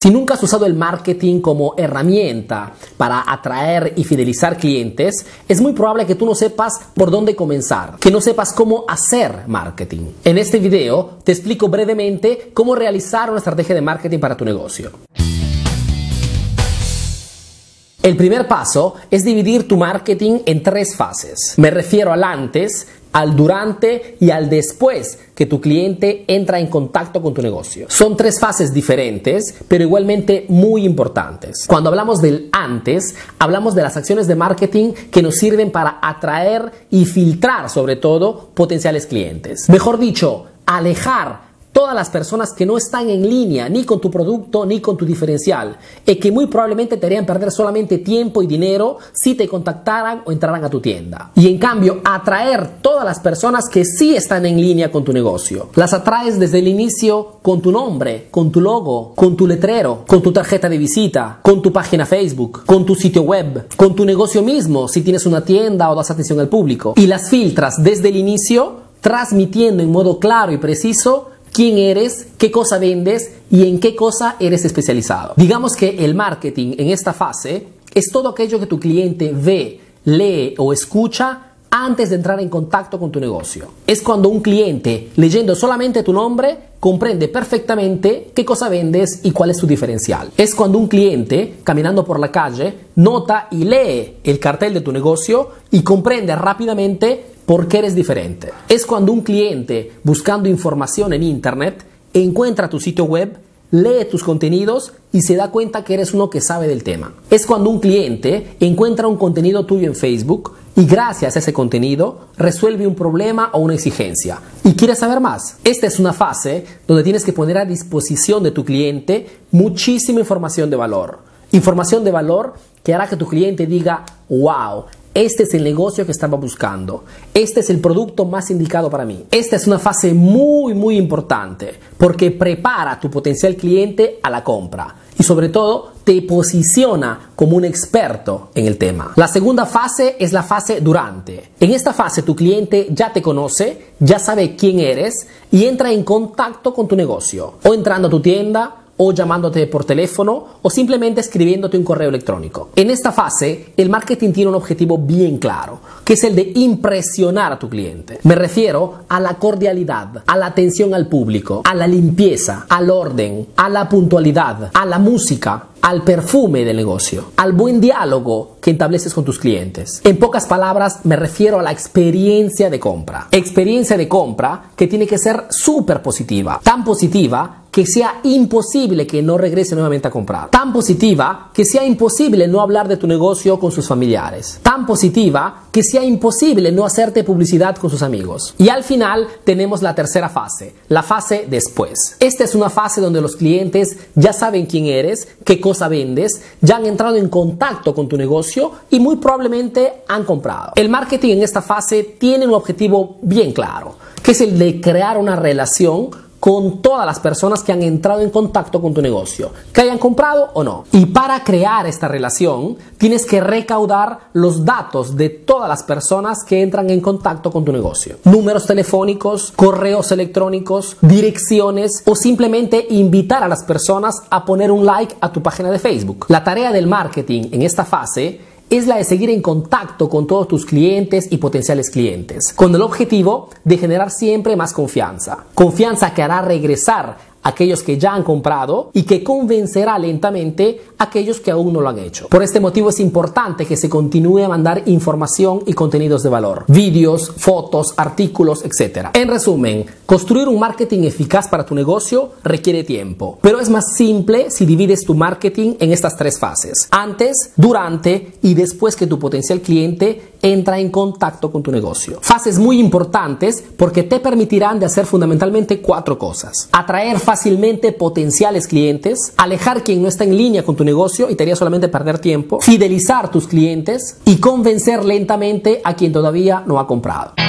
Si nunca has usado el marketing como herramienta para atraer y fidelizar clientes, es muy probable que tú no sepas por dónde comenzar, que no sepas cómo hacer marketing. En este video te explico brevemente cómo realizar una estrategia de marketing para tu negocio. El primer paso es dividir tu marketing en tres fases. Me refiero al antes, al durante y al después que tu cliente entra en contacto con tu negocio. Son tres fases diferentes, pero igualmente muy importantes. Cuando hablamos del antes, hablamos de las acciones de marketing que nos sirven para atraer y filtrar sobre todo potenciales clientes. Mejor dicho, alejar todas las personas que no están en línea ni con tu producto ni con tu diferencial y que muy probablemente te harían perder solamente tiempo y dinero si te contactaran o entraran a tu tienda. Y en cambio, atraer todas las personas que sí están en línea con tu negocio. Las atraes desde el inicio con tu nombre, con tu logo, con tu letrero, con tu tarjeta de visita, con tu página Facebook, con tu sitio web, con tu negocio mismo si tienes una tienda o das atención al público. Y las filtras desde el inicio transmitiendo en modo claro y preciso quién eres, qué cosa vendes y en qué cosa eres especializado. Digamos que el marketing en esta fase es todo aquello que tu cliente ve, lee o escucha antes de entrar en contacto con tu negocio. Es cuando un cliente, leyendo solamente tu nombre, comprende perfectamente qué cosa vendes y cuál es tu diferencial. Es cuando un cliente, caminando por la calle, nota y lee el cartel de tu negocio y comprende rápidamente por qué eres diferente. Es cuando un cliente, buscando información en Internet, encuentra tu sitio web, lee tus contenidos y se da cuenta que eres uno que sabe del tema. Es cuando un cliente encuentra un contenido tuyo en Facebook y gracias a ese contenido resuelve un problema o una exigencia y quiere saber más. Esta es una fase donde tienes que poner a disposición de tu cliente muchísima información de valor. Información de valor que hará que tu cliente diga, wow, este es el negocio que estaba buscando. Este es el producto más indicado para mí. Esta es una fase muy, muy importante porque prepara a tu potencial cliente a la compra y sobre todo te posiciona como un experto en el tema. La segunda fase es la fase durante. En esta fase tu cliente ya te conoce, ya sabe quién eres y entra en contacto con tu negocio o entrando a tu tienda o llamándote por teléfono o simplemente escribiéndote un correo electrónico. En esta fase, el marketing tiene un objetivo bien claro, que es el de impresionar a tu cliente. Me refiero a la cordialidad, a la atención al público, a la limpieza, al orden, a la puntualidad, a la música, al perfume del negocio, al buen diálogo que estableces con tus clientes. En pocas palabras, me refiero a la experiencia de compra. Experiencia de compra que tiene que ser súper positiva, tan positiva que sea imposible que no regrese nuevamente a comprar. Tan positiva que sea imposible no hablar de tu negocio con sus familiares. Tan positiva que sea imposible no hacerte publicidad con sus amigos. Y al final tenemos la tercera fase, la fase después. Esta es una fase donde los clientes ya saben quién eres, qué cosa vendes, ya han entrado en contacto con tu negocio y muy probablemente han comprado. El marketing en esta fase tiene un objetivo bien claro, que es el de crear una relación con todas las personas que han entrado en contacto con tu negocio, que hayan comprado o no. Y para crear esta relación, tienes que recaudar los datos de todas las personas que entran en contacto con tu negocio. Números telefónicos, correos electrónicos, direcciones o simplemente invitar a las personas a poner un like a tu página de Facebook. La tarea del marketing en esta fase es la de seguir en contacto con todos tus clientes y potenciales clientes, con el objetivo de generar siempre más confianza. Confianza que hará regresar aquellos que ya han comprado y que convencerá lentamente a aquellos que aún no lo han hecho. Por este motivo es importante que se continúe a mandar información y contenidos de valor, vídeos, fotos, artículos, etc. En resumen, construir un marketing eficaz para tu negocio requiere tiempo, pero es más simple si divides tu marketing en estas tres fases, antes, durante y después que tu potencial cliente entra en contacto con tu negocio. Fases muy importantes porque te permitirán de hacer fundamentalmente cuatro cosas. Atraer fácilmente potenciales clientes, alejar quien no está en línea con tu negocio y te haría solamente perder tiempo, fidelizar tus clientes y convencer lentamente a quien todavía no ha comprado.